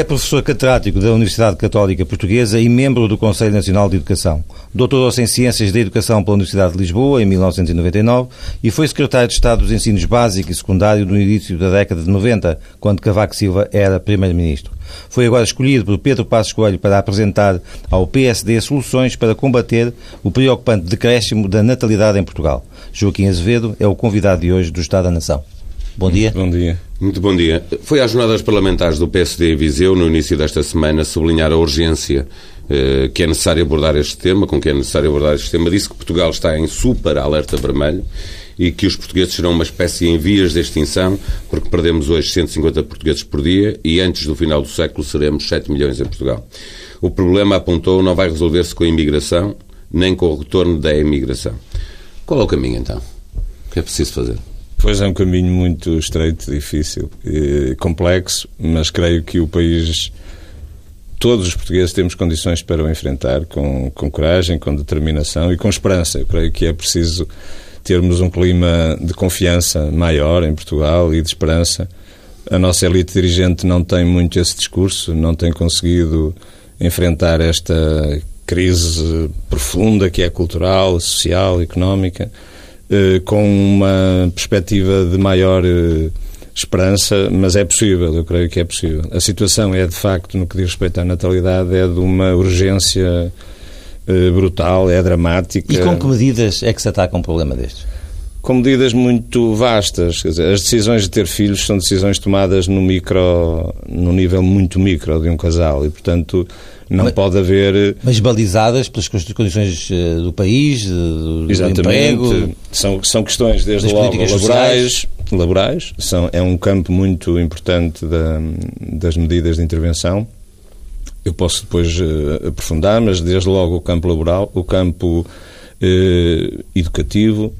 É professor catedrático da Universidade Católica Portuguesa e membro do Conselho Nacional de Educação. Doutorou-se em Ciências da Educação pela Universidade de Lisboa em 1999 e foi secretário de Estado dos Ensinos Básico e Secundário no início da década de 90, quando Cavaco Silva era primeiro-ministro. Foi agora escolhido por Pedro Passos Coelho para apresentar ao PSD soluções para combater o preocupante decréscimo da natalidade em Portugal. Joaquim Azevedo é o convidado de hoje do Estado da Nação. Bom dia. Bom dia. Muito bom dia. Foi às jornadas parlamentares do PSD em Viseu, no início desta semana, sublinhar a urgência eh, que é necessário abordar este tema, com que é necessário abordar este tema. Disse que Portugal está em super alerta vermelho e que os portugueses serão uma espécie em vias de extinção, porque perdemos hoje 150 portugueses por dia e antes do final do século seremos 7 milhões em Portugal. O problema, apontou, não vai resolver-se com a imigração, nem com o retorno da emigração. Qual é o caminho, então? O que é preciso fazer? Pois é um caminho muito estreito, difícil, complexo, mas creio que o país, todos os portugueses temos condições para o enfrentar com, com coragem, com determinação e com esperança. Eu creio que é preciso termos um clima de confiança maior em Portugal e de esperança. A nossa elite dirigente não tem muito esse discurso, não tem conseguido enfrentar esta crise profunda que é cultural, social, económica com uma perspectiva de maior eh, esperança, mas é possível, eu creio que é possível. A situação é, de facto, no que diz respeito à natalidade, é de uma urgência eh, brutal, é dramática. E com que medidas é que se ataca um problema destes? Com medidas muito vastas. Quer dizer, as decisões de ter filhos são decisões tomadas no micro, no nível muito micro de um casal e, portanto, não mas, pode haver. Mas balizadas pelas condições eh, do país, do, Exatamente. emprego. São, são questões, desde logo, laborais. laborais. São, é um campo muito importante da, das medidas de intervenção. Eu posso depois uh, aprofundar, mas desde logo o campo laboral, o campo uh, educativo,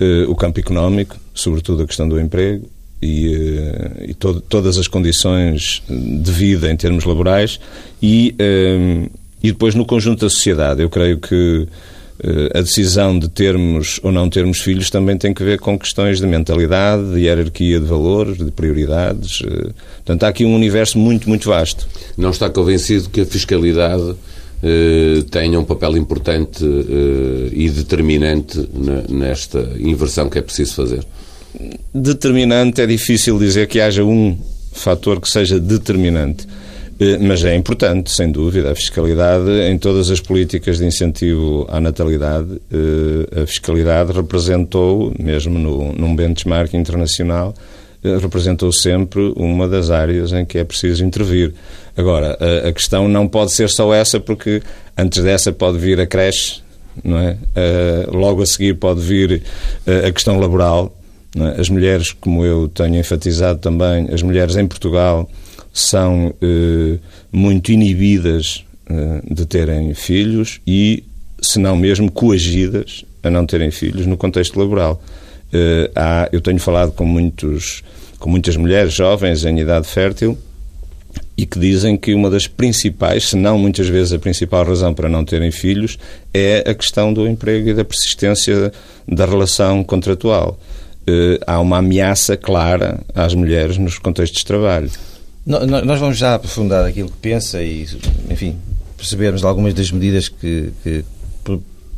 uh, o campo económico, sobretudo a questão do emprego, e, eh, e to todas as condições de vida em termos laborais e, um, eh, e depois no conjunto da sociedade. Eu creio que uh, a decisão de termos ou não termos filhos também tem que ver com questões de mentalidade, de hierarquia de valores, de prioridades. Portanto, há aqui um universo muito, muito vasto. Não está convencido que a fiscalidade tenha um papel importante e determinante nesta inversão que é preciso fazer? Determinante é difícil dizer que haja um fator que seja determinante. Eh, mas é importante, sem dúvida, a fiscalidade em todas as políticas de incentivo à natalidade. Eh, a fiscalidade representou, mesmo no, num benchmark internacional, eh, representou sempre uma das áreas em que é preciso intervir. Agora, a, a questão não pode ser só essa, porque antes dessa pode vir a creche, não é? logo a seguir pode vir a questão laboral? As mulheres, como eu tenho enfatizado também, as mulheres em Portugal são eh, muito inibidas eh, de terem filhos e, se não mesmo, coagidas a não terem filhos no contexto laboral. Eh, há, eu tenho falado com, muitos, com muitas mulheres jovens em idade fértil e que dizem que uma das principais, se não muitas vezes a principal razão para não terem filhos, é a questão do emprego e da persistência da relação contratual. Eh, há uma ameaça clara às mulheres nos contextos de trabalho. Nós vamos já aprofundar aquilo que pensa e, enfim, percebermos algumas das medidas que, que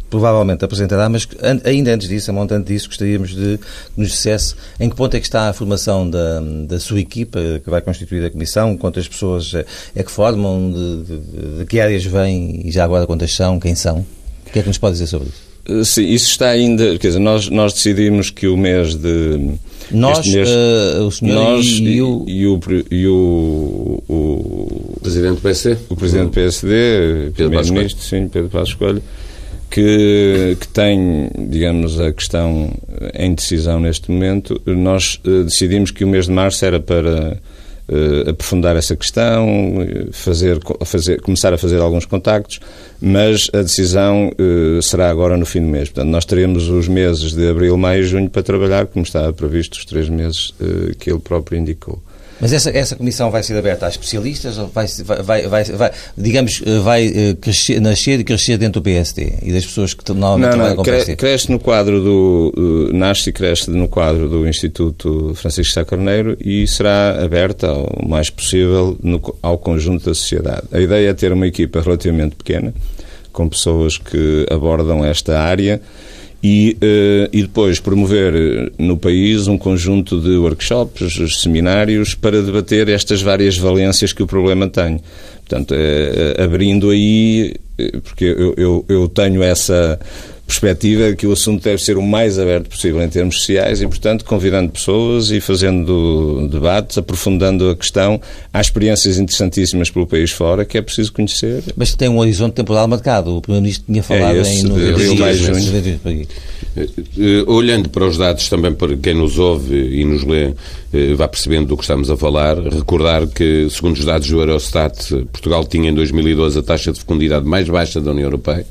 provavelmente apresentará, mas ainda antes disso, a montante disso, gostaríamos de que nos dissesse em que ponto é que está a formação da, da sua equipa que vai constituir a comissão, quantas pessoas é, é que formam, de, de, de que áreas vêm e já agora quantas são, quem são. O que é que nos pode dizer sobre isso? Eh, sim, isso está ainda. Quer dizer, nós, nós decidimos que o mês de. Nós, mês, uh, o senhor nós e, e, o. E o, e o, o Presidente do PSD? O Presidente do PSD, Primeiro-Ministro, sim, Pedro Passos Coelho, que, que tem, digamos, a questão em decisão neste momento. Nós uh, decidimos que o mês de março era para uh, aprofundar essa questão, fazer, fazer, começar a fazer alguns contactos, mas a decisão uh, será agora no fim do mês. Portanto, nós teremos os meses de abril, maio e junho para trabalhar, como estava previsto os três meses uh, que ele próprio indicou. Mas essa, essa comissão vai ser aberta a especialistas ou vai, vai, vai, vai digamos, vai crescer, nascer e crescer dentro do PSD e das pessoas que normalmente não, trabalham com o PSD? Cresce no quadro do... nasce e cresce no quadro do Instituto Francisco Sá Carneiro e será aberta o mais possível no, ao conjunto da sociedade. A ideia é ter uma equipa relativamente pequena, com pessoas que abordam esta área e, uh, e depois promover eh, no país um conjunto de workshops, seminários, para debater estas várias valências que o problema tem. Portanto, é, abrindo aí, porque eu, eu, eu tenho essa perspectiva que o assunto deve ser o mais aberto possível em termos sociais e, portanto, convidando pessoas e fazendo debates, aprofundando a questão. Há experiências interessantíssimas pelo país fora que é preciso conhecer. Mas tem um horizonte temporal marcado. O Primeiro-Ministro tinha falado é esse, em novembro. Eh, eh, olhando para os dados também para quem nos ouve e nos lê, eh, vá percebendo do que estamos a falar, recordar que, segundo os dados do Eurostat, Portugal tinha em 2012 a taxa de fecundidade mais baixa da União Europeia,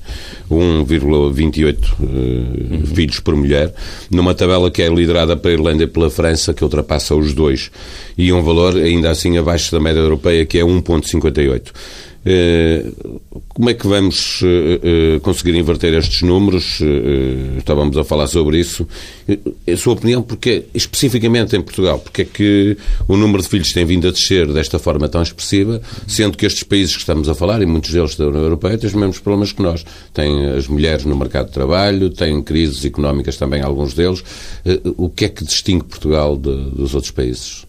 1,28 uhum. filhos por mulher, numa tabela que é liderada pela Irlanda e pela França, que ultrapassa os dois, e um valor ainda assim abaixo da média europeia, que é 1,58. Eh, como é que vamos eh, eh, conseguir inverter estes números? Estávamos a falar sobre isso. A sua opinião, porque especificamente em Portugal, porque é que o número de filhos tem vindo a descer desta forma tão expressiva, sendo que estes países que estamos a falar, e muitos deles da União Europeia, têm os mesmos problemas que nós. Têm as mulheres no mercado de trabalho, têm crises económicas também, alguns deles. O que é que distingue Portugal de, dos outros países?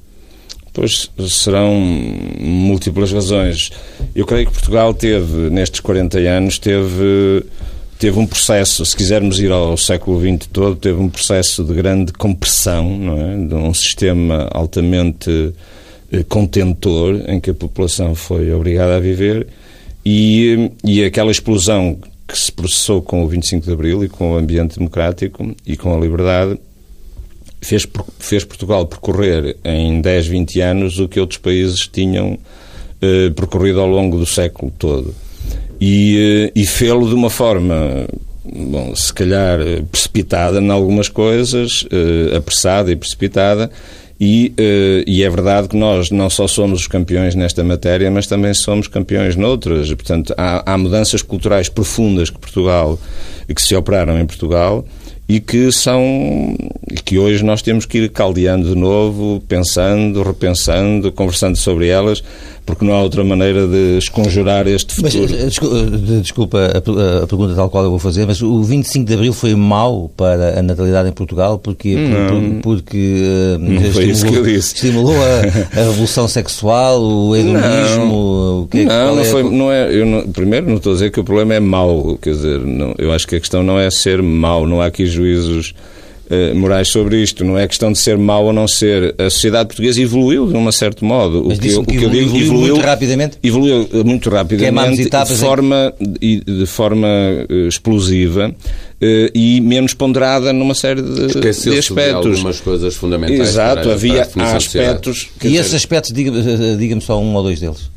Pois serão múltiplas razões. Eu creio que Portugal teve, nestes 40 anos, teve, teve um processo, se quisermos ir ao século XX todo, teve um processo de grande compressão, não é? de um sistema altamente eh, contentor, em que a população foi obrigada a viver, e, e aquela explosão que se processou com o 25 de Abril e com o ambiente democrático e com a liberdade fez, fez Portugal percorrer em 10, 20 anos o que outros países tinham eh, percorrido ao longo do século todo. E, eh, e fê-lo de uma forma, bom, se calhar precipitada em algumas coisas, eh, apressada e precipitada, e, uh, e, é verdade que nós não só somos os campeões nesta matéria, mas também somos campeões noutras. Portanto, há, há mudanças culturais profundas que Portugal que se operaram em Portugal e que são que hoje nós temos que ir caldeando de novo, pensando, repensando, conversando sobre elas, porque não há outra maneira de esconjurar este futuro. Mas, eh, eh, desculpa a, a, pergunta tal qual eu vou fazer, mas o 25 de Abril foi mau para a natalidade em Portugal porque, não, porque não estimulou, foi isso que eu disse. estimulou a, a revolução sexual, o hedonismo, não, o que é, não, não, é foi, não é, eu não, primeiro não estou a dizer que o problema é mau, quer dizer, não, eu acho que a questão não é ser mau, não há aqui juízos uh, morais sobre isto. Não é questão de ser mau ou não ser. A sociedade portuguesa evoluiu de um certo modo. Mas o que, eu, o que eu digo evoluiu, evoluiu muito rapidamente. Evoluiu eh, muito rapidamente, etapas, de forma, de, de forma explosiva. E menos ponderada numa série de, de aspectos. De algumas coisas fundamentais. Exato, havia há aspectos. E esses aspectos, diga-me diga só um ou dois deles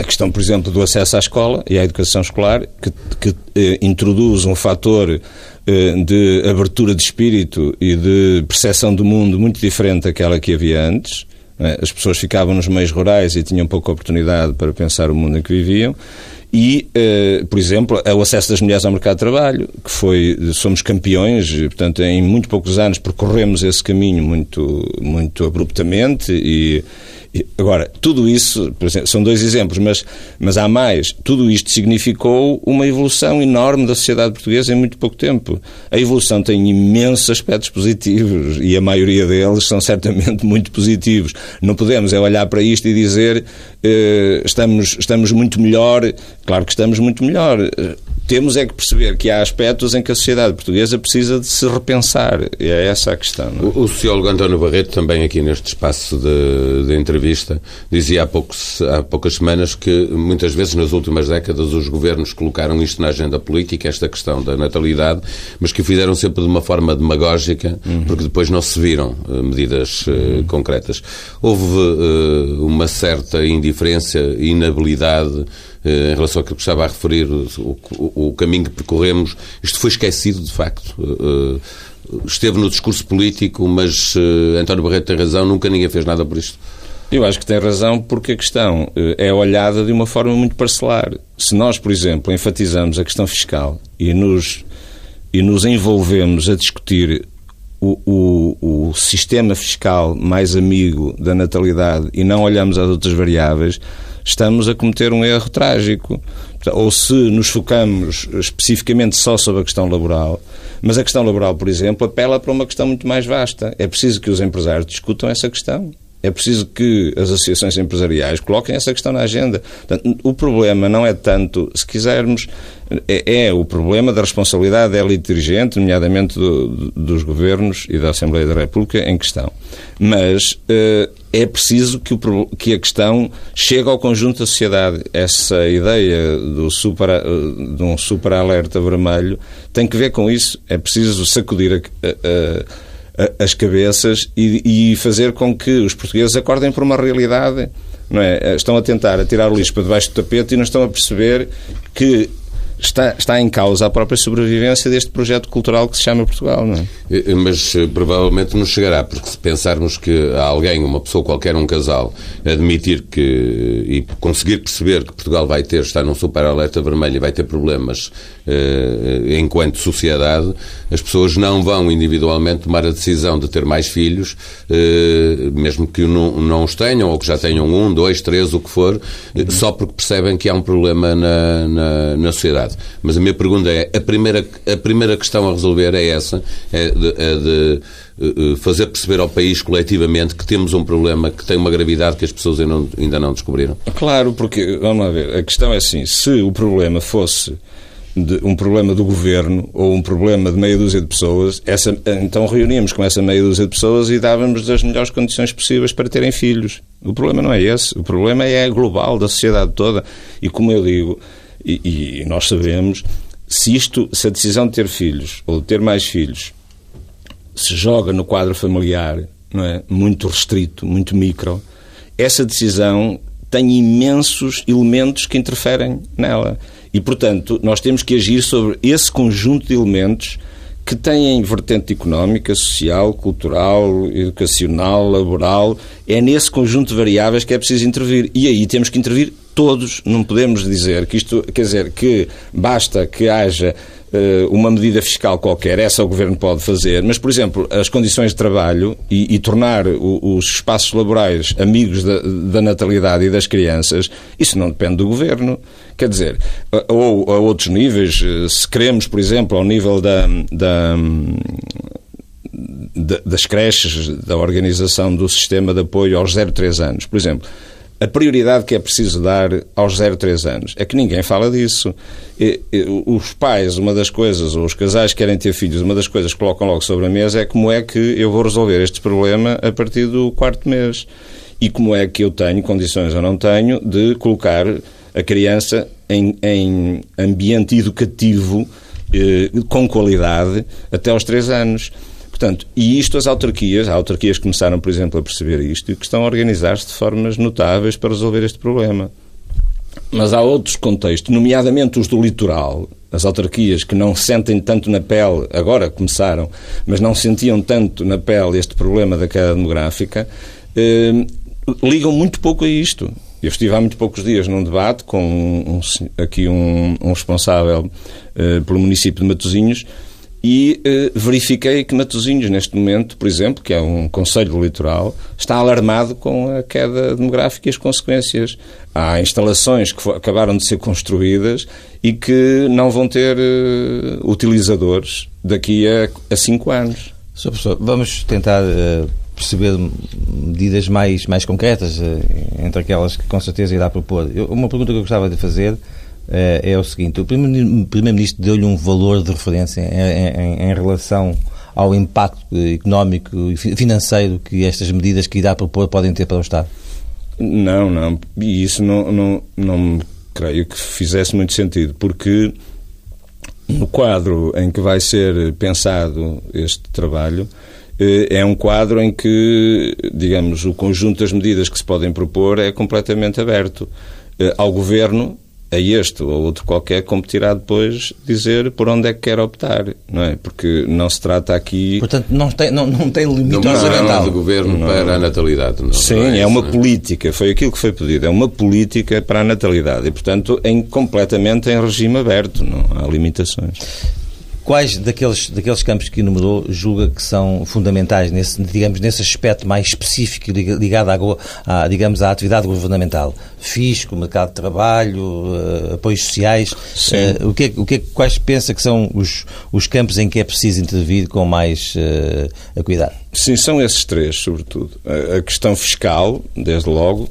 a questão, por exemplo, do acesso à escola e à educação escolar, que, que eh, introduz um fator eh, de abertura de espírito e de percepção do mundo muito diferente daquela que havia antes. É? As pessoas ficavam nos meios rurais e tinham pouca oportunidade para pensar o mundo em que viviam. E, eh, por exemplo, o acesso das mulheres ao mercado de trabalho, que foi, somos campeões, portanto, em muito poucos anos percorremos esse caminho muito, muito abruptamente e Agora, tudo isso, exemplo, são dois exemplos, mas, mas há mais. Tudo isto significou uma evolução enorme da sociedade portuguesa em muito pouco tempo. A evolução tem imensos aspectos positivos e a maioria deles são certamente muito positivos. Não podemos é olhar para isto e dizer eh, estamos, estamos muito melhor. Claro que estamos muito melhor temos é que perceber que há aspectos em que a sociedade portuguesa precisa de se repensar. E é essa a questão. É? O, o, sociólogo António Barreto, também aqui neste espaço de, de entrevista, dizia há, poucos, há poucas semanas que muitas vezes nas últimas décadas os governos colocaram isto na agenda política, esta questão da natalidade, mas que o fizeram sempre de uma forma demagógica, uhum. porque depois não se viram uh, medidas uh, uhum. concretas. Houve uh, uma certa indiferença e inabilidade em relação àquilo que estava a referir, o, o, caminho que percorremos, isto foi esquecido, de facto. Esteve no discurso político, mas António Barreto tem razão, nunca ninguém fez nada por isto. Eu acho que tem razão porque a questão é olhada de uma forma muito parcelar. Se nós, por exemplo, enfatizamos a questão fiscal e nos, e nos envolvemos a discutir o, o, o, sistema fiscal mais amigo da natalidade e não olhamos as outras variáveis, estamos a cometer um erro trágico. Ou se nos focamos especificamente só sobre a questão laboral, mas a questão laboral, por exemplo, apela para uma questão muito mais vasta. É preciso que os empresários discutam essa questão. É preciso que as associações empresariais coloquem essa questão na agenda. Portanto, o problema não é tanto, se quisermos, é, é o problema da responsabilidade da elite dirigente, nomeadamente do, do, dos governos e da Assembleia da República em questão. Mas uh, é preciso que, o, que, a questão chegue ao conjunto da sociedade. Essa ideia do super, uh, de um super alerta vermelho tem que ver com isso. É preciso sacudir a, a as cabeças e, e, fazer com que os portugueses acordem para uma realidade. É? Estão a tentar atirar o lixo para debaixo do tapete e não estão a perceber que está, está em causa a própria sobrevivência deste projeto cultural que se chama Portugal, não é? Eh, eh, mas eh, provavelmente não chegará, porque se pensarmos que alguém, uma pessoa qualquer, um casal, admitir que e conseguir perceber que Portugal vai ter, está num super alerta vermelho e vai ter problemas eh, enquanto sociedade, as pessoas não vão individualmente tomar a decisão de ter mais filhos, eh, mesmo que não, não os tenham ou que já tenham um, dois, três, o que for, uhum. só porque percebem que há um problema na, na, na sociedade. Mas a minha pergunta é: a primeira, a primeira questão a resolver é essa, é de, é de eh, fazer perceber ao país coletivamente que temos um problema que tem uma gravidade que as pessoas ainda não, ainda não descobriram? Claro, porque, vamos lá ver, a questão é assim: se o problema fosse um problema do governo ou um problema de meia dúzia de pessoas, essa, então reuníamos com essa meia dúzia de pessoas e dávamos as melhores condições possíveis para terem filhos. O problema não é esse, o problema é global, da sociedade toda. E como eu digo, e, e nós sabemos, se isto, se a decisão de ter filhos ou de ter mais filhos se joga no quadro familiar, não é? muito restrito, muito micro, essa decisão tem imensos elementos que interferem nela. E, portanto, nós temos que agir sobre esse conjunto de elementos que têm vertente económica, social, cultural, educacional, laboral. É nesse conjunto de variáveis que é preciso intervir. E aí temos que intervir todos. Não podemos dizer que isto, quer dizer, que basta que haja uma medida fiscal qualquer, essa o Governo pode fazer, mas, por exemplo, as condições de trabalho e, e tornar o, os espaços laborais amigos da, da, natalidade e das crianças, isso não depende do Governo. Quer dizer, ou a outros níveis, eh, se queremos, por exemplo, ao nível da, da das creches, da organização do sistema de apoio aos 0 3 anos. Por exemplo, a prioridade que é preciso dar aos 0 3 anos é que ninguém fala disso. Os pais, uma das coisas, ou os casais que querem ter filhos, uma das coisas que colocam logo sobre a mesa é como é que eu vou resolver este problema a partir do quarto mês. E como é que eu tenho, condições ou não tenho, de colocar a criança em, em ambiente educativo eh, com qualidade até aos 3 anos. Portanto, e isto as autarquias, há autarquias começaram, por exemplo, a perceber isto e que estão a organizar-se de formas notáveis para resolver este problema. Mas há outros contextos, nomeadamente os do litoral, as autarquias que não sentem tanto na pele, agora começaram, mas não sentiam tanto na pele este problema da queda demográfica, eh, ligam muito pouco a isto. Eu estive há muito poucos dias num debate com um, aqui um, um responsável eh, pelo município de Matosinhos e eh, verifiquei que Matosinhos, neste momento, por exemplo, que é um conselho litoral, está alarmado com a queda demográfica e as consequências. Há instalações que acabaram de ser construídas e que não vão ter eh, utilizadores daqui a, a cinco anos. Sr. Professor, vamos tentar uh, perceber medidas mais, mais concretas, uh, entre aquelas que com certeza irá propor. Eu, uma pergunta que eu gostava de fazer é, é o seguinte: o Primeiro-Ministro deu-lhe um valor de referência em, em, em, relação ao impacto económico e financeiro que estas medidas que irá propor podem ter para o Estado? Não, não. E isso não, não, não creio que fizesse muito sentido, porque no quadro em que vai ser pensado este trabalho, eh, é um quadro em que, digamos, o conjunto das medidas que se podem propor é completamente aberto eh, ao Governo a este ou a outro qualquer competirá depois dizer por onde é que quer optar, não é? Porque não se trata aqui... Portanto, não tem, não, não tem limite não, orçamental. do governo não. para a natalidade. Não, Sim, não é, é, uma isso, é? política, foi aquilo que foi pedido, é uma política para a natalidade e, portanto, em, completamente em regime aberto, não há limitações. Quais daqueles, daqueles campos que enumerou julga que são fundamentais, nesse, digamos, nesse aspecto mais específico ligado à, à, digamos, à atividade governamental? Fisco, mercado de trabalho, uh, apoios sociais. Uh, o que, é, o que é, quais pensa que são os, os campos em que é preciso intervir com mais uh, cuidado? Sim, são esses três, sobretudo. A questão fiscal, desde logo,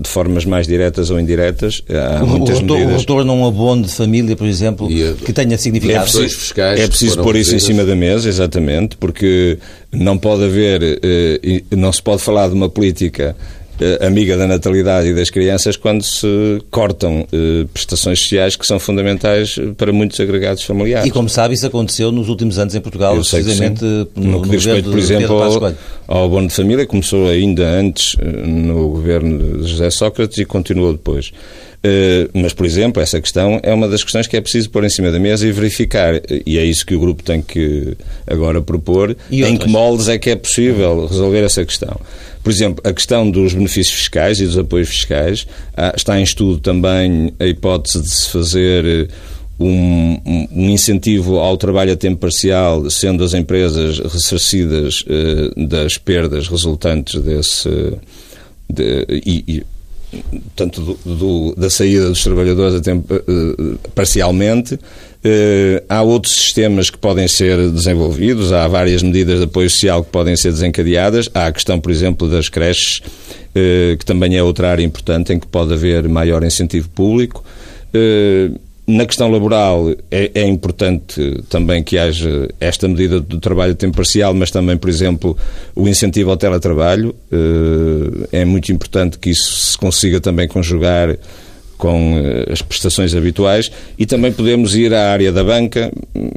de formas mais diretas ou indiretas. Há o, muitas o, retorno, medidas... o retorno a um abono de família, por exemplo, a, que tenha significado. É preciso, fiscais é preciso pôr isso em cima da mesa, exatamente, porque não pode haver, não se pode falar de uma política amiga da natalidade e das crianças quando se cortam eh, prestações sociais que são fundamentais para muitos agregados familiares. E como sabe, isso aconteceu nos últimos anos em Portugal, precisamente no, no que diz respeito, por exemplo, ao, abono de família, começou ainda antes no governo de José Sócrates e continuou depois. Uh, mas, por exemplo, essa questão é uma das questões que é preciso pôr em cima da mesa e verificar, e é isso que o grupo tem que agora propor, em que moldes é que é possível resolver essa questão. Por exemplo, a questão dos benefícios fiscais e dos apoios fiscais, ah, está em estudo também a hipótese de se fazer eh, um, um, incentivo ao trabalho a tempo parcial, sendo as empresas ressarcidas uh, das perdas resultantes desse. De, e, e, tanto do, do, da saída dos trabalhadores tempo, uh, parcialmente. Uh, há outros sistemas que podem ser desenvolvidos, há várias medidas de apoio social que podem ser desencadeadas. Há a questão, por exemplo, das creches, uh, que também é outra área importante em que pode haver maior incentivo público. Na questão laboral, é, é, importante também que haja esta medida do trabalho a tempo parcial, mas também, por exemplo, o incentivo ao teletrabalho. É muito importante que isso se consiga também conjugar com as prestações habituais e também podemos ir à área da banca.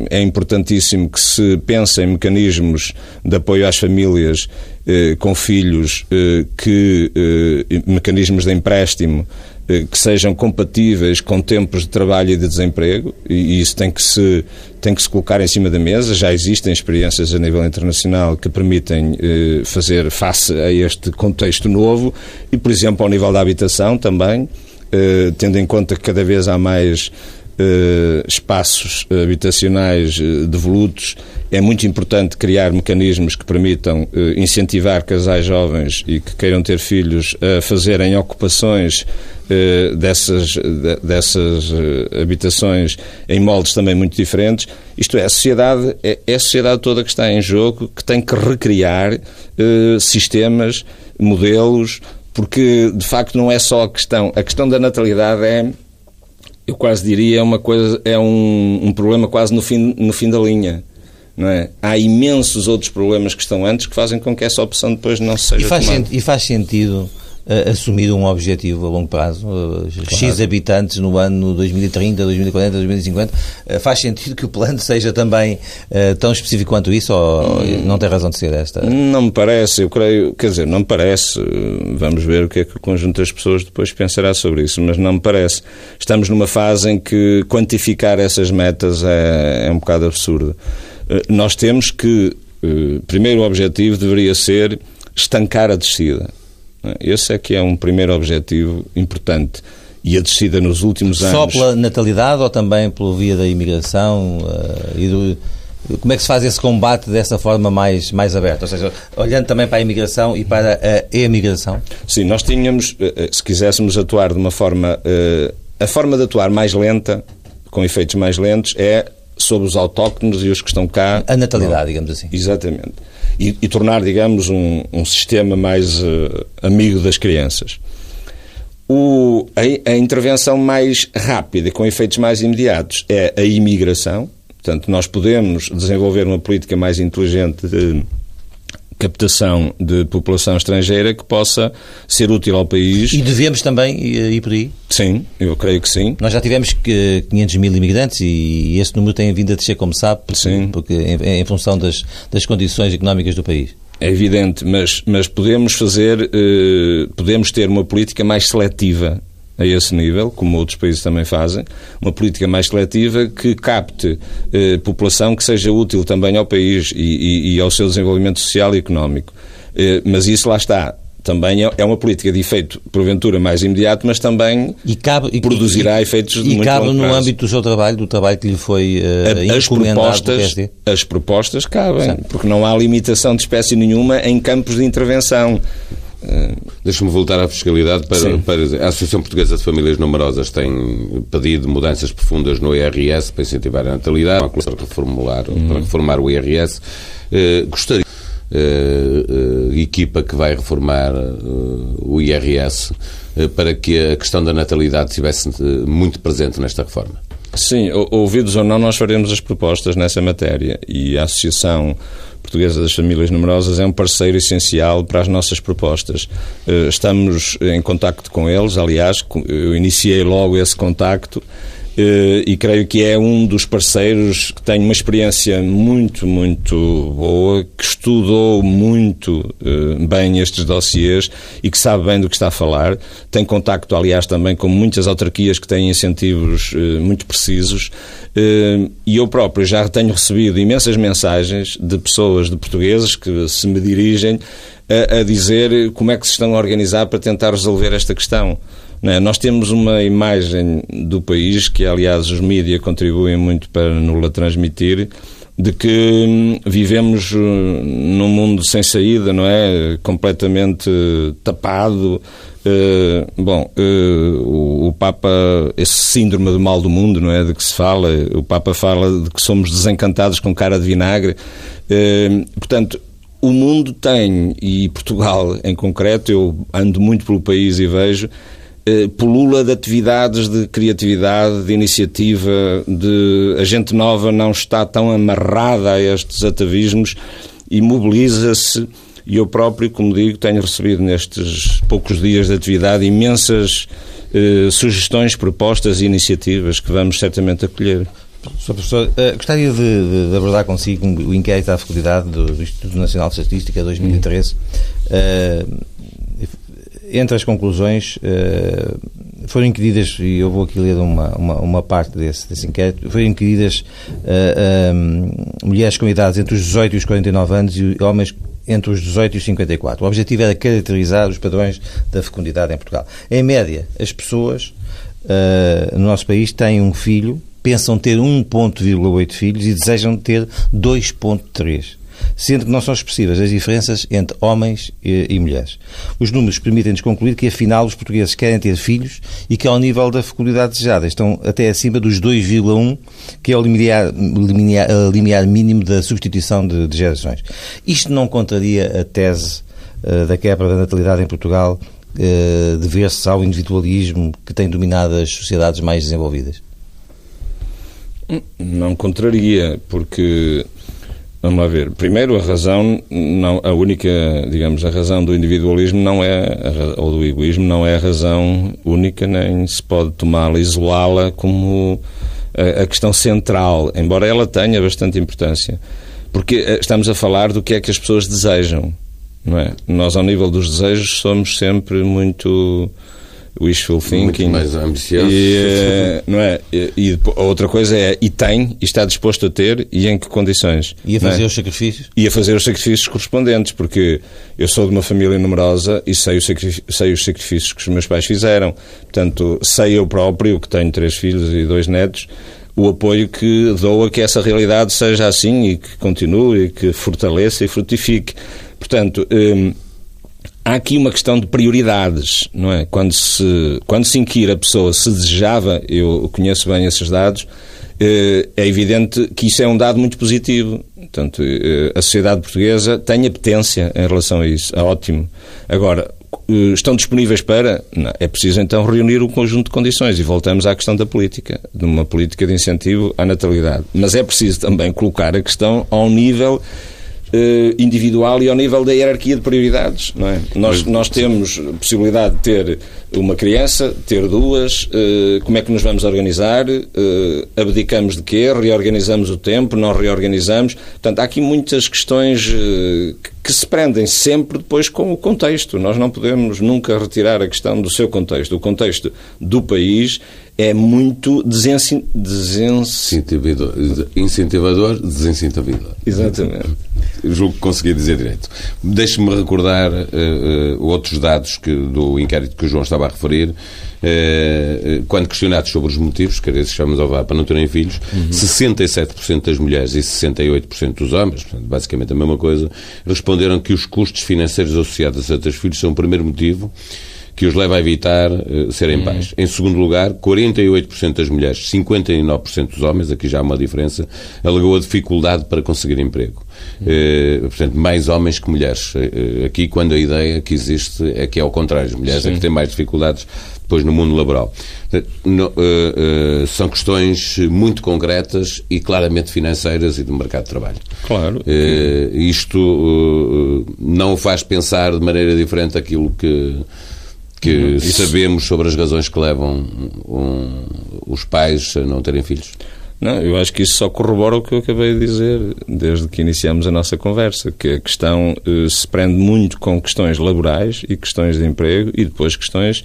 É importantíssimo que se pense em mecanismos de apoio às famílias eh, com filhos, eh, que eh, mecanismos de empréstimo eh, que sejam compatíveis com tempos de trabalho e de desemprego, e isso tem que, se, tem que se colocar em cima da mesa. Já existem experiências a nível internacional que permitem eh, fazer face a este contexto novo, e, por exemplo, ao nível da habitação também, eh, tendo em conta que cada vez há mais Uh, espaços habitacionais uh, devolutos, é muito importante criar mecanismos que permitam uh, incentivar casais jovens e que queiram ter filhos a fazerem ocupações dessas, de, dessas habitações em moldes também muito diferentes. Isto é, a sociedade, é, é, a sociedade toda que está em jogo que tem que recriar sistemas, modelos, porque de facto não é só a questão. A questão da natalidade é eu quase diria, é uma coisa, é um, um problema quase no fim, no fim da linha. Não é? Há imensos outros problemas que estão antes que fazem com que essa opção depois não seja e faz tomada. E faz sentido uh, assumir um objetivo a longo prazo, uh, claro. X habitantes no ano 2030, 2040, 2050, uh, faz sentido que o plano seja também uh, tão específico quanto isso ou hum, não tem razão de ser esta? Não me parece, eu creio, quer dizer, não me parece, vamos ver o que é que o conjunto das pessoas depois pensará sobre isso, mas não me parece. Estamos numa fase em que quantificar essas metas é, é um bocado absurdo. Uh, nós temos que, primeiro objetivo deveria ser estancar a descida esse é que é um primeiro objetivo importante. E a descida nos últimos anos. Só pela natalidade ou também pela via da imigração uh, e do, como é que se faz esse combate dessa forma mais, mais aberta? Ou seja, olhando também para a imigração e para a emigração? Sim, nós tínhamos, eh, eh, se quiséssemos atuar de uma forma. A forma de atuar mais lenta, com efeitos mais lentos, é sobre os autóctonos e os que estão cá. A natalidade, Não. digamos assim. Exatamente e, e tornar, digamos, um, um sistema mais uh, amigo das crianças. O, a, a, intervenção mais rápida, com efeitos mais imediatos, é a imigração. Portanto, nós podemos desenvolver uma política mais inteligente de captação de população estrangeira que possa ser útil ao país. E devemos também ir por aí? Sim, eu creio que sim. Nós já tivemos 500 mil imigrantes e esse número tem vindo a descer, como sabe, porque, sim. porque em, em função das, das condições económicas do país. É evidente, mas, mas podemos fazer, eh, podemos ter uma política mais seletiva a esse nível, como outros países também fazem, uma política mais seletiva que capte eh, população que seja útil também ao país e, e, e ao seu desenvolvimento social e económico. Eh, mas isso lá está. Também é, é uma política de efeito, porventura, mais imediato, mas também e cabe, e, produzirá efeitos de e cabe no prazo. âmbito do seu trabalho, do trabalho que lhe foi uh, as propostas, as propostas cabem, porque não há limitação de espécie nenhuma em campos de intervenção. Deixa-me voltar à fiscalidade para, para, A Associação Portuguesa de Famílias Numerosas tem pedido mudanças profundas no IRS para incentivar a natalidade, para reformular, uhum. para reformar o IRS. Uh, gostaria. Uh, uh, equipa que vai reformar o IRS para que a questão da natalidade estivesse muito presente nesta reforma. Sim, ouvidos ou não, nós faremos as propostas nessa matéria e a Associação Portuguesa das Famílias Numerosas é um parceiro essencial para as nossas propostas. Eh, estamos em contacto com eles, aliás, eu iniciei logo esse contacto e creio que é um dos parceiros que tem uma experiência muito, muito boa, que estudou muito eh, bem estes dossiês e que sabe bem do que está a falar. Tem contacto, aliás, também com muitas autarquias que têm incentivos eh, muito precisos. E eu próprio já tenho recebido imensas mensagens de pessoas, de portugueses, que se me dirigem a, a dizer como é que se estão a organizar para tentar resolver esta questão. É? Nós temos uma imagem do país que, aliás, os mídias contribuem muito para nos transmitir, de que hum, vivemos uh, num mundo sem saída, não é? Completamente tapado. Uh, bom, uh, o, Papa, esse síndrome do mal do mundo, não é? De que se fala, o Papa fala de que somos desencantados com cara de vinagre. Uh, portanto, o mundo tem, e Portugal em concreto, eu ando muito pelo país e vejo, eh, pulula de atividades de criatividade, de iniciativa, de a gente nova não está tão amarrada a estes atavismos e mobiliza-se. E eu próprio, como digo, tenho recebido nestes poucos dias de atividade imensas eh, sugestões, propostas e iniciativas que vamos certamente acolher. Sr. Professor, uh, gostaria de, de, abordar consigo o inquérito à faculdade do, Instituto Nacional de Estatística 2013. Uh, entre as conclusões uh, foram inquiridas, e eu vou aqui ler uma, uma, uma parte desse, desse inquérito, foram inquiridas uh, uh, mulheres com idades entre os 18 e os 49 anos e homens entre os 18 e os 54. O objetivo era caracterizar os padrões da fecundidade em Portugal. Em média, as pessoas no nosso país têm um filho, pensam ter 1,8 filhos e desejam ter 2,3 sendo que não são expressivas as diferenças entre homens e, e mulheres. Os números permitem-nos concluir que, afinal, os portugueses querem ter filhos e que, ao nível da fecundidade desejada, estão até acima dos 2,1, que é o limiar, limiar, limiar, mínimo da substituição de, de, gerações. Isto não contraria a tese uh, da quebra da natalidade em Portugal, uh, de ver-se ao individualismo que tem dominado as sociedades mais desenvolvidas? Não contraria, porque Vamos lá ver. Primeiro, a razão, não, a única, digamos, a razão do individualismo não é, ou do egoísmo, não é a razão única, nem se pode tomá-la, isolá-la como a, a questão central, embora ela tenha bastante importância. Porque eh, estamos a falar do que é que as pessoas desejam, não é? Nós, ao nível dos desejos, somos sempre muito wishful thinking. Muito mais ambicioso. E, eh, não é? E, e, outra coisa é, e tem, e está disposto a ter, e em que condições. E a fazer é? os sacrifícios? E a fazer os sacrifícios correspondentes, porque eu sou de uma família numerosa e sei, sei os sacrifícios que os meus pais fizeram. Portanto, sei eu próprio, que tenho três filhos e dois netos, o apoio que dou a que essa realidade seja assim e que continue e que fortaleça e frutifique. Portanto, hum, há aqui uma questão de prioridades, não é? Quando se, quando se inquire a pessoa se desejava, eu conheço bem esses dados, eh, é evidente que isso é um dado muito positivo. Portanto, eh, a sociedade portuguesa tem apetência em relação a isso. É ótimo. Agora, eh, estão disponíveis para? Não, é preciso então reunir um conjunto de condições e voltamos à questão da política, de uma política de incentivo à natalidade. Mas é preciso também colocar a questão ao nível individual e ao nível da hierarquia de prioridades. Não é? nós, nós temos possibilidade de ter uma criança, ter duas, eh, como é que nos vamos organizar? Eh, abdicamos de quê? Reorganizamos o tempo? Não reorganizamos? Portanto, há aqui muitas questões que se prendem sempre depois com o contexto. Nós não podemos nunca retirar a questão do seu contexto. O contexto do país é muito desensin... desincentivador, incentivador, desincentivador. Exatamente. Julgo que consegui dizer direito. Deixe-me recordar uh, uh, outros dados que, do inquérito que o João estava a referir. Uh, quando questionados sobre os motivos, que esses chamamos ao para não terem filhos, uhum. 67% das mulheres e 68% dos homens, portanto, basicamente a mesma coisa, responderam que os custos financeiros associados a ter filhos são o primeiro motivo que os leva a evitar uh, serem pais. Em segundo lugar, 48% das mulheres, 59% dos homens, aqui já há uma diferença, alegou a dificuldade para conseguir emprego. Uh, portanto, mais homens que mulheres. Uh, aqui, quando a ideia que existe é que é ao contrário, as mulheres Sim. é que têm mais dificuldades depois no mundo laboral. No, uh, são questões muito concretas e claramente financeiras e do mercado de trabalho. Claro. Uh, isto não o faz pensar de maneira diferente aquilo que que sabemos sobre as razões que levam um, os pais a não terem filhos? Não, eu acho que isso só corrobora o que eu acabei de dizer desde que iniciamos a nossa conversa, que a questão eh, se prende muito com questões laborais e questões de emprego e depois questões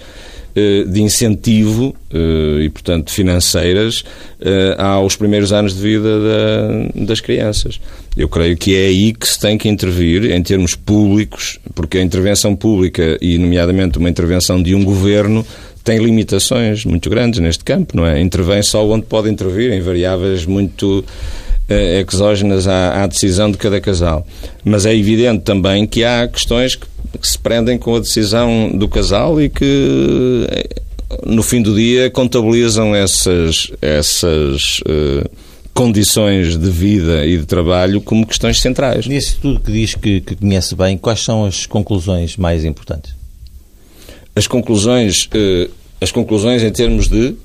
eh, de incentivo eh, e, portanto, financeiras eh, aos primeiros anos de vida da, das crianças. Eu creio que é aí que se tem que intervir em termos públicos, porque a intervenção pública e, nomeadamente, uma intervenção de um governo tem limitações muito grandes neste campo, não é? Intervém só onde pode intervir, em variáveis muito exógenas à, à, decisão de cada casal. Mas é evidente também que há questões que que se prendem com a decisão do casal e que no fim do dia contabilizam essas, essas uh, condições de vida e de trabalho como questões centrais. Nesse tudo que diz que, que, conhece bem, quais são as conclusões mais importantes? As conclusões, as conclusões em termos de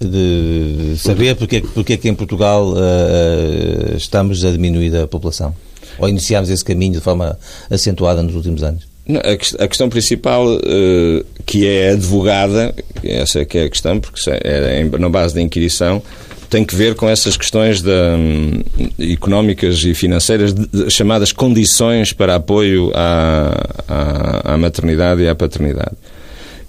de saber porque, porque é que em Portugal uh, estamos a diminuir a população. Ou iniciámos esse caminho de forma acentuada nos últimos anos? A questão principal, uh, que é advogada, essa é que é a questão, porque é na base da inquirição, tem que ver com essas questões de, um, económicas e financeiras, de, de, chamadas condições para apoio à, à, à maternidade e à paternidade.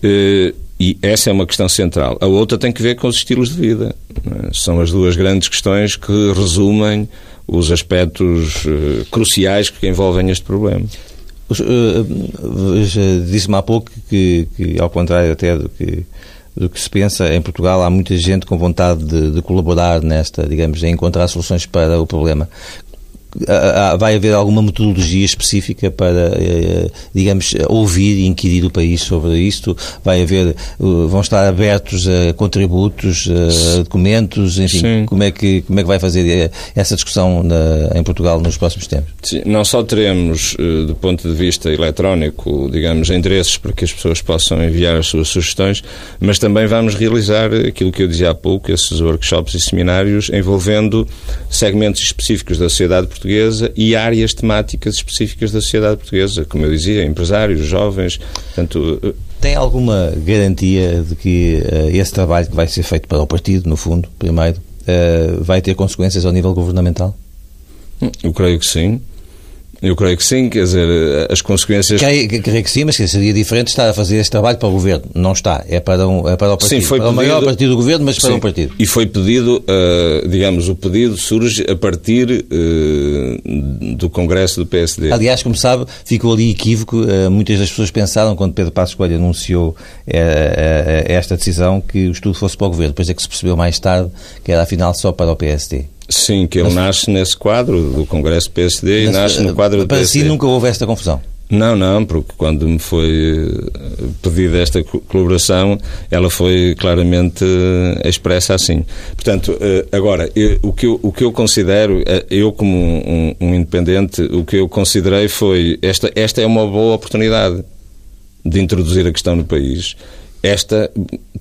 Uh, e essa é uma questão central. A outra tem que ver com os estilos de vida. É? São as duas grandes questões que resumem os aspectos uh, cruciais que envolvem este problema. Uh, Disse-me há pouco que, que, ao contrário até do que, do que se pensa, em Portugal há muita gente com vontade de, de colaborar nesta, digamos, em encontrar soluções para o problema vai haver alguma metodologia específica para, eh, digamos, ouvir e inquirir o país sobre isto? Vai haver, eh, vão estar abertos a contributos, a documentos, enfim, Sim. como é, que, como é que vai fazer eh, essa discussão na, em Portugal nos próximos tempos? Sim, não só teremos, do ponto de vista eletrónico, digamos, endereços para que as pessoas possam enviar as suas sugestões, mas também vamos realizar aquilo que eu dizia há pouco, esses workshops e seminários envolvendo segmentos específicos da sociedade portuguesa portuguesa e áreas temáticas específicas da sociedade portuguesa, como eu dizia, empresários, jovens. Portanto, tem alguma garantia de que uh, esse trabalho que vai ser feito para o partido, no fundo, primeiro, uh, vai ter consequências ao nível governamental? Eu creio que sim. Eu creio que sim, quer dizer, as consequências. Creio, creio que sim, mas seria diferente estar a fazer este trabalho para o governo. Não está, é para, um, é para o partido. Sim, foi para pedido, o maior partido do governo, mas sim, para um partido. E foi pedido, uh, digamos, o pedido surge a partir uh, do Congresso do PSD. Aliás, como sabe, ficou ali equívoco. Uh, muitas das pessoas pensaram, quando Pedro Passos Coelho anunciou esta decisão, que o estudo fosse para o governo. Depois é que se percebeu mais tarde que era afinal só para o PSD. Sim, que ele Mas, nasce nesse quadro do Congresso PSD e nasce no quadro do para PSD. Para si nunca houve esta confusão? Não, não, porque quando me foi eh, pedida esta colaboração, ela foi claramente eh, expressa assim. Portanto, eh, agora, o, que eu, o que eu considero, eu como um, um independente, o que eu considerei foi, esta, esta é uma boa oportunidade de introduzir a questão no país. Esta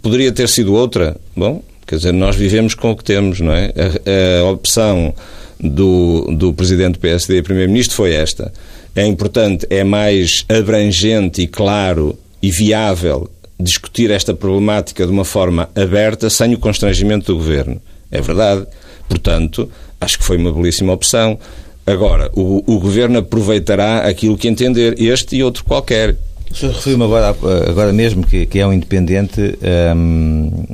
poderia ter sido outra. Bom, Quer dizer, nós vivemos com o que temos, não é? A, a opção do, do Presidente do PSD e Primeiro-Ministro foi esta. É importante, é mais abrangente e claro e viável discutir esta problemática de uma forma aberta, sem o constrangimento do Governo. É verdade. Portanto, acho que foi uma belíssima opção. Agora, o, o Governo aproveitará aquilo que entender, este e outro qualquer. O senhor referiu-me agora, agora mesmo que, que é um independente. Hum,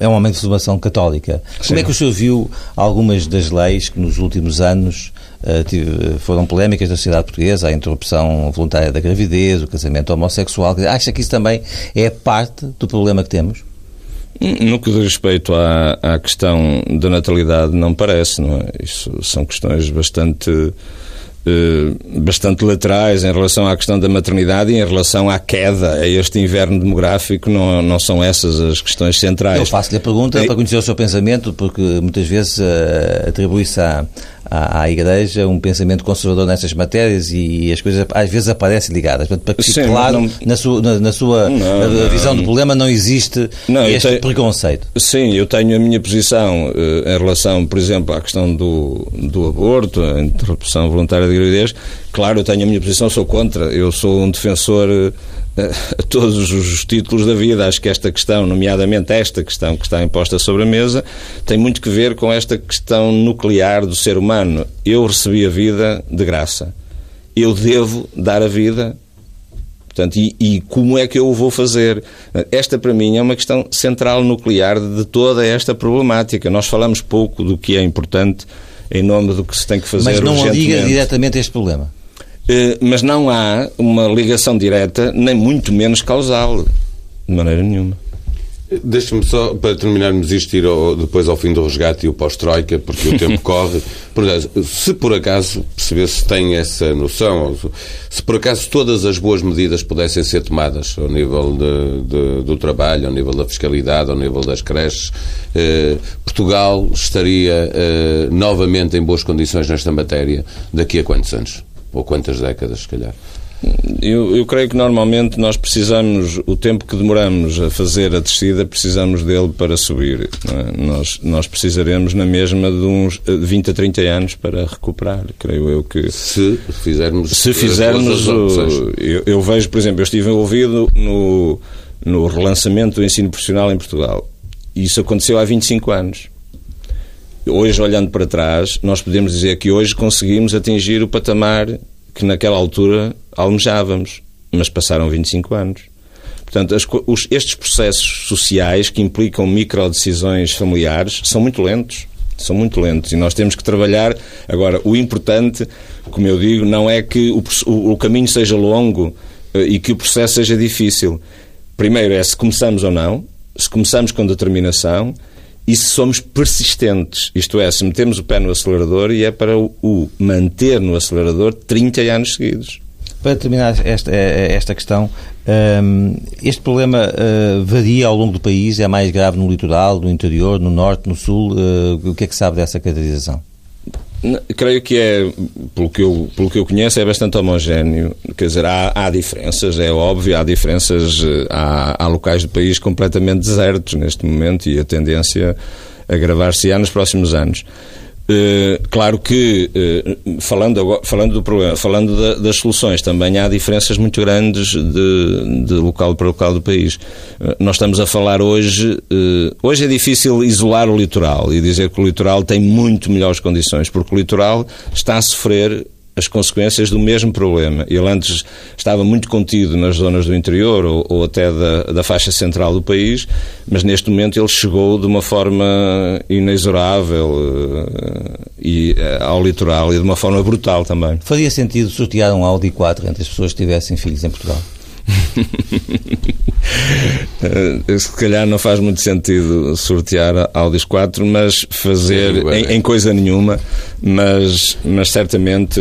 é um homem de formação católica. Sim. Como é que o senhor viu algumas das leis que nos últimos anos uh, foram polémicas da sociedade portuguesa, a interrupção voluntária da gravidez, o casamento homossexual? Acha que isso também é parte do problema que temos? No que diz respeito à, à questão da natalidade, não parece, não é? Isso são questões bastante bastante laterais em relação à questão da maternidade e em relação à queda, a este inverno demográfico, não, não são essas as questões centrais. Eu faço-lhe a pergunta é... para conhecer o seu pensamento, porque muitas vezes uh, atribui-se à, à, à, Igreja um pensamento conservador nessas matérias e as coisas às vezes aparecem ligadas. Portanto, para que fique claro, não... na sua, na, na sua não, visão do problema não existe este tenho... preconceito. Sim, eu tenho a minha posição uh, em relação, por exemplo, à questão do, do aborto, a interrupção voluntária de gravidez, claro, eu tenho a minha posição, sou contra. Eu sou um defensor eh, a todos os títulos da vida. Acho que esta questão, nomeadamente esta questão que está imposta sobre a mesa, tem muito que ver com esta questão nuclear do ser humano. Eu recebi a vida de graça. Eu devo dar a vida. Portanto, e, e como é que eu o vou fazer? Esta, para mim, é uma questão central nuclear de toda esta problemática. Nós falamos pouco do que é importante em nome do que se tem que fazer Mas não liga diretamente a este problema? Eh, mas não há uma ligação direta, nem muito menos causal, de maneira nenhuma. Deixa-me só, para terminarmos isto, ir ao, depois ao fim do resgate e o pós-troika, porque o tempo corre. Portanto, se por acaso, perceber se tem essa noção, se por acaso todas as boas medidas pudessem ser tomadas ao nível de, de, do trabalho, ao nível da fiscalidade, ao nível das creches, eh, Portugal estaria eh, novamente em boas condições nesta matéria daqui a quantos anos? Ou quantas décadas, se calhar? Eu, eu, creio que normalmente nós precisamos, o tempo que demoramos a fazer a descida, precisamos dele para subir. É? Nós, nós precisaremos na mesma de uns 20 a 30 anos para recuperar, creio eu que... Se fizermos... Se fizermos... O, eu, eu, vejo, por exemplo, eu estive envolvido no, no relançamento do ensino profissional em Portugal. Isso aconteceu há 25 anos. Hoje, olhando para trás, nós podemos dizer que hoje conseguimos atingir o patamar que naquela altura almejávamos, mas passaram 25 anos. Portanto, as, os, estes processos sociais que implicam microdecisões familiares são muito lentos. São muito lentos e nós temos que trabalhar. Agora, o importante, como eu digo, não é que o, o, o caminho seja longo eh, e que o processo seja difícil. Primeiro é se começamos ou não, se começamos com determinação e se somos persistentes, isto é, se metemos o pé no acelerador e é para o, manter no acelerador 30 anos seguidos. Para terminar esta, eh, eh, esta questão, ehm, este problema eh, varia ao longo do país? É mais grave no litoral, no interior, no norte, no sul? O que é que sabe dessa caracterização? Creio que é, pelo que, eu, pelo que eu conheço, é bastante homogéneo. Quer dizer, há, há diferenças, é óbvio, há diferenças, há, há locais do país completamente desertos neste momento e a tendência a agravar-se-á nos próximos anos. Eh, claro que, eh, falando, falando do problema, falando da, das soluções, também há diferenças muito grandes de, de, local para local do país. Uh, nós estamos a falar hoje. hoje é difícil isolar o litoral e dizer que o litoral tem muito melhores condições, porque o litoral está a sofrer as consequências do mesmo problema. Ele antes estava muito contido nas zonas do interior ou, ou até da, da, faixa central do país, mas neste momento ele chegou de uma forma inexorável uh, e, uh, ao litoral e de uma forma brutal também. Faria sentido sortear um Audi 4 entre as pessoas que tivessem filhos em Portugal? Eh, se calhar não faz muito sentido sortear Audis 4, mas fazer em, em, coisa nenhuma, mas, mas certamente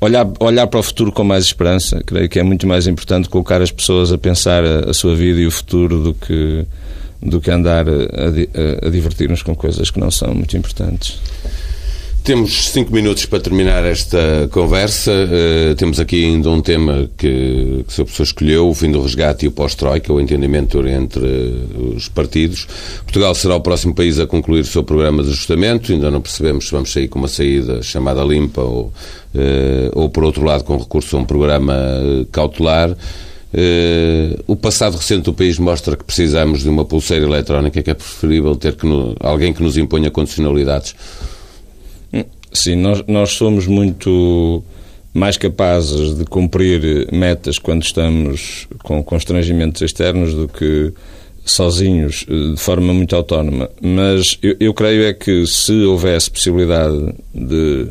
olhar, olhar para o futuro com mais esperança. Creio que é muito mais importante colocar as pessoas a pensar a, a sua vida e o futuro do que, do que andar a, a, a divertir-nos com coisas que não são muito importantes. Temos cinco minutos para terminar esta conversa. Uh, temos aqui ainda um tema que, que o Sr. Professor escolheu, o fim do resgate e o pós-troika, o entendimento entre os partidos. Portugal será o próximo país a concluir o seu programa de ajustamento. Ainda não percebemos se vamos sair com uma saída chamada limpa ou, uh, ou por outro lado, com recurso a um programa cautelar. Uh, o passado recente do país mostra que precisamos de uma pulseira eletrónica, que é preferível ter que no, alguém que nos imponha condicionalidades Sim, nós, nós somos muito mais capazes de cumprir metas quando estamos com constrangimentos externos do que sozinhos, de forma muito autónoma. Mas eu, eu creio é que se houvesse possibilidade de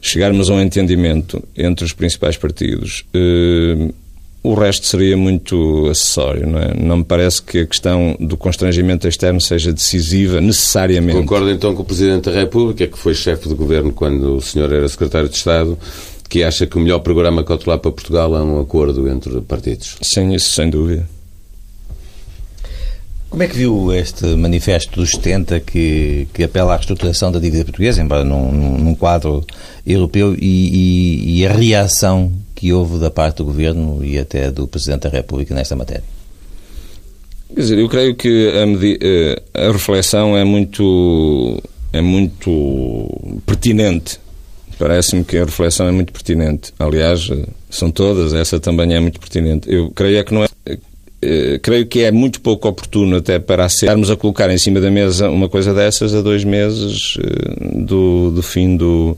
chegarmos a um entendimento entre os principais partidos, eh, o resto seria muito acessório, não é? Não me parece que a questão do constrangimento externo seja decisiva, necessariamente. Concordo então com o Presidente da República, que foi chefe de governo quando o senhor era Secretário de Estado, que acha que o melhor programa cautelar para Portugal é um acordo entre partidos. Sim, isso sem dúvida. Como é que viu este manifesto dos 70 que, que apela à reestruturação da dívida portuguesa, embora num, num quadro europeu, e, e, e a reação que houve da parte do Governo e até do Presidente da República nesta matéria? Quer dizer, eu creio que a, eh, a reflexão é muito, é muito pertinente. Parece-me que a reflexão é muito pertinente. Aliás, são todas, essa também é muito pertinente. Eu creio é que não é eh, creio que é muito pouco oportuno até para estarmos a colocar em cima da mesa uma coisa dessas a dois meses eh, do, do fim do,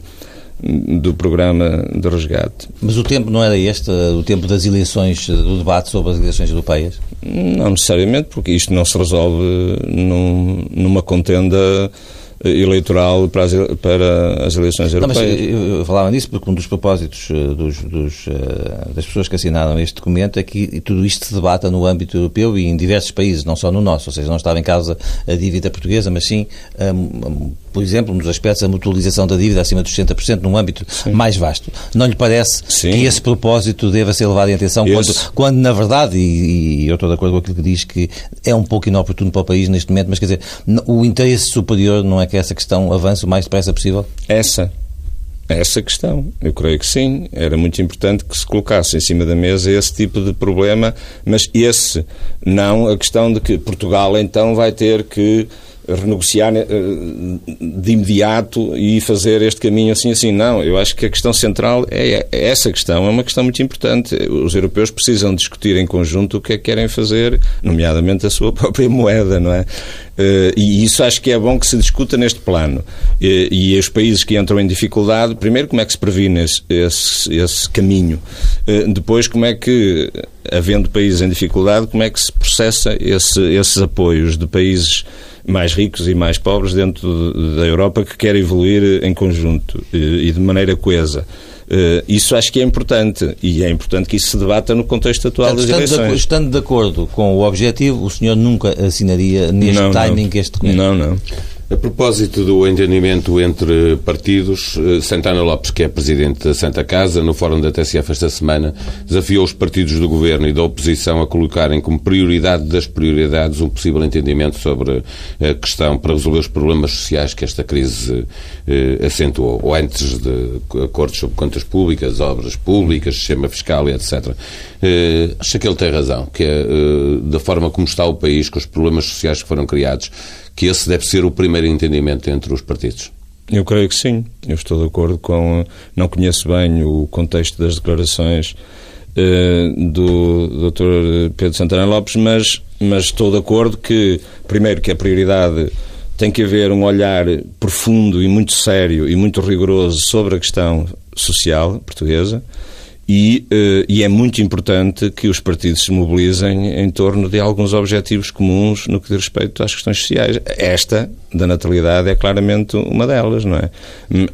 do programa de resgate. Mas o tempo não era este, o tempo das eleições, do debate sobre as eleições europeias? Não necessariamente, porque isto não se resolve num, numa contenda eleitoral para as, para as eleições europeias. Não, mas eu falava nisso porque um dos propósitos eh, dos, dos, eh, das pessoas que assinaram este documento é que tudo isto se debata no âmbito europeu e em diversos países, não só no nosso, ou seja, não estava em causa a dívida portuguesa, mas sim, um, por exemplo, nos aspectos da mutualização da dívida acima dos 60% num âmbito sim. mais vasto. Não lhe parece sim. que esse propósito deva ser levado em atenção quando, quando, na verdade, e, e, eu estou de acordo com aquilo que diz, que é um pouco inoportuno para o país neste momento, mas quer dizer, o interesse superior não é que essa questão avance o mais depressa possível? Essa. Essa questão, eu creio que sim. Era muito importante que se colocasse em cima da mesa esse tipo de problema, mas esse, não a questão de que Portugal então vai ter que renegociar eh, de imediato e fazer este caminho assim assim. Não, eu acho que a questão central é, é essa questão, é uma questão muito importante. Os europeus precisam discutir em conjunto o que é que querem fazer, nomeadamente a sua própria moeda, não é? Eh, e isso acho que é bom que se discuta neste plano. E, os países que entram em dificuldade, primeiro, como é que se previne esse, esse, esse caminho? Eh, depois, como é que, havendo países em dificuldade, como é que se processa esse, esses apoios de países mais ricos e mais pobres dentro da Europa que quer evoluir em conjunto e de maneira coesa. Uh, isso acho que é importante e é importante que isso se debata no contexto atual Portanto, das estando eleições. De, estando de acordo com o objetivo, o senhor nunca assinaria neste não, timing não. este documento? Não, não. A propósito do entendimento entre partidos, eh, Santana Lopes, que é presidente da Santa Casa, no Fórum da TSF esta semana, desafiou os partidos do governo e da oposição a colocarem como prioridade das prioridades um possível entendimento sobre a questão para resolver os problemas sociais que esta crise eh, acentuou, ou antes de acordos sobre contas públicas, obras públicas, sistema fiscal e etc. Eh, acha que ele tem razão, que é da forma como está o país, com os problemas sociais que foram criados, que esse deve ser o primeiro entendimento entre os partidos. Eu creio que sim. Eu estou de acordo com. Não conheço bem o contexto das declarações uh, do Dr. Pedro Santana Lopes, mas, mas estou de acordo que, primeiro, que a prioridade tem que haver um olhar profundo e muito sério e muito rigoroso sobre a questão social portuguesa. E, uh, e, é muito importante que os partidos se mobilizem em torno de alguns objetivos comuns no que diz respeito às questões sociais. Esta, da natalidade, é claramente uma delas, não é?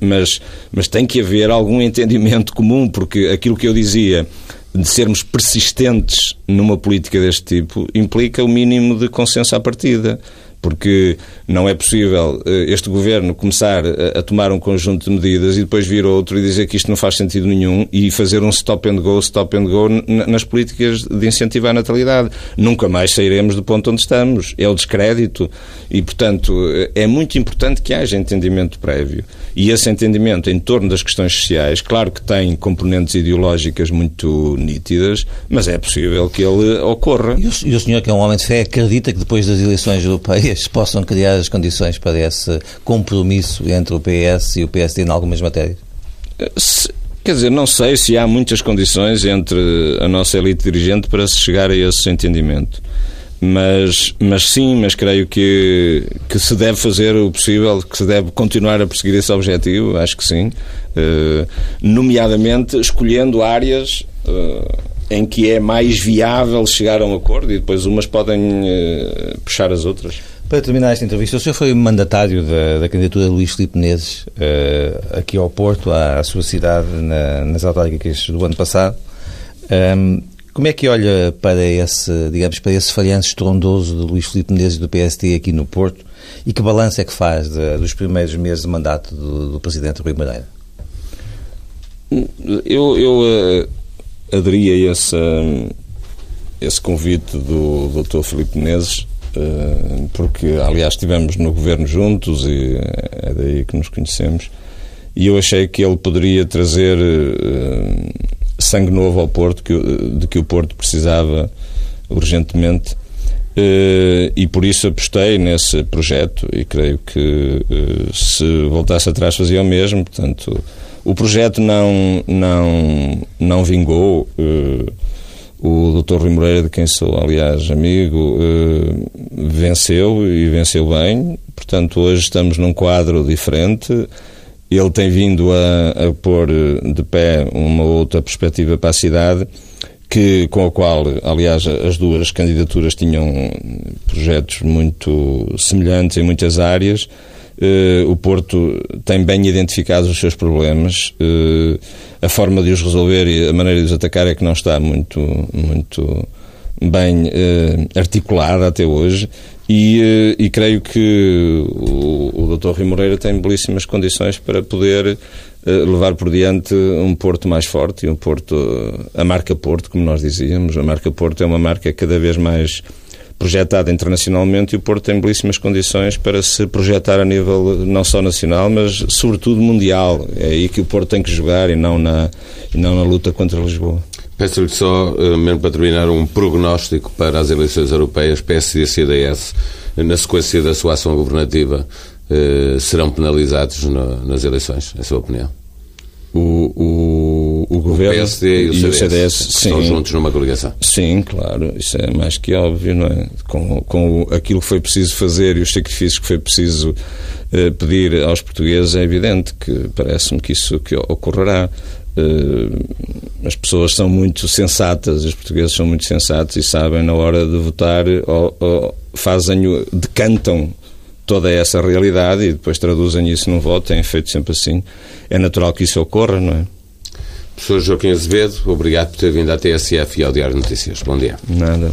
Mas, mas tem que haver algum entendimento comum, porque aquilo que eu dizia de sermos persistentes numa política deste tipo implica o mínimo de consenso à partida. Porque não é possível eh, este governo começar a, a, tomar um conjunto de medidas e depois vir outro e dizer que isto não faz sentido nenhum e fazer um stop and go, stop and go nas políticas de incentivo à natalidade. Nunca mais sairemos do ponto onde estamos. É o descrédito e, portanto, eh, é muito importante que haja entendimento prévio. E esse entendimento em torno das questões sociais, claro que tem componentes ideológicas muito nítidas, mas é possível que ele ocorra. E o, e o senhor, que é um homem de fé, acredita que depois das eleições europeias possam criar as condições para esse compromisso entre o PS e o PSD em algumas matérias? Se, quer dizer, não sei se há muitas condições entre a nossa elite dirigente para se chegar a esse entendimento. Mas, mas sim, mas creio que, que se deve fazer o possível, que se deve continuar a perseguir esse objetivo, acho que sim. Uh, nomeadamente escolhendo áreas uh, em que é mais viável chegar a um acordo e depois umas podem uh, puxar as outras. Para terminar esta entrevista, o senhor foi mandatário da, da candidatura de Luís Filipe Menezes aqui ao Porto, à, à sua cidade, na, nas autárquicas do ano passado. Um, ehm, como é que olha para esse, digamos, para esse falhanço estrondoso de Luís Filipe Menezes do PST aqui no Porto e que balanço é que faz de, dos primeiros meses de mandato do, do Presidente Rui Madeira? Eu, eu uh, a esse, uh, esse convite do Dr. Filipe Menezes uh, porque, aliás, estivemos no governo juntos e é daí que nos conhecemos e eu achei que ele poderia trazer sangue novo ao Porto, de que o Porto precisava urgentemente. Uh, e por isso apostei nesse projeto e creio que se voltasse atrás fazia o mesmo. Portanto, o projeto não, não, não vingou. O Dr. Rui Moreira, de quem sou, aliás, amigo, venceu e venceu bem. Portanto, hoje estamos num quadro diferente ele tem vindo a, a pôr de pé uma outra perspectiva para a cidade que, com a qual, aliás, as duas candidaturas tinham projetos muito semelhantes em muitas áreas. Uh, o Porto tem bem identificados os seus problemas. Uh, a forma de os resolver e a maneira de os atacar é que não está muito, muito bem uh, articulada até hoje. E, eh, e creio que o, o Dr. Rui Moreira tem belíssimas condições para poder eh, levar por diante um Porto mais forte e um Porto, a marca Porto, como nós dizíamos. A marca Porto é uma marca cada vez mais projetada internacionalmente e o Porto tem belíssimas condições para se projetar a nível não só nacional, mas sobretudo mundial. É aí que o Porto tem que jogar e não na, e não na luta contra Lisboa. Peço-lhe só, eh, mesmo para terminar, um prognóstico para as eleições europeias, PSD e CDS, na sequência da sua ação governativa, eh, serão penalizados nas eleições, em sua opinião? O, o, o governo o PSD e o CDS, CDS sim, estão juntos numa coligação. Sim, claro, isso é mais que óbvio, não é? Com, com aquilo que foi preciso fazer e os sacrifícios que foi preciso eh, pedir aos portugueses, é evidente que parece-me que isso que ocorrerá. Eh, as pessoas são muito sensatas, os portugueses são muito sensatos e sabem na hora de votar ou, ou fazem, decantam toda essa realidade e depois traduzem isso num voto, têm feito sempre assim. É natural que isso ocorra, não é? Professor Joaquim Azevedo, obrigado por ter vindo à TSF e ao Diário Notícias. Bom dia. Nada.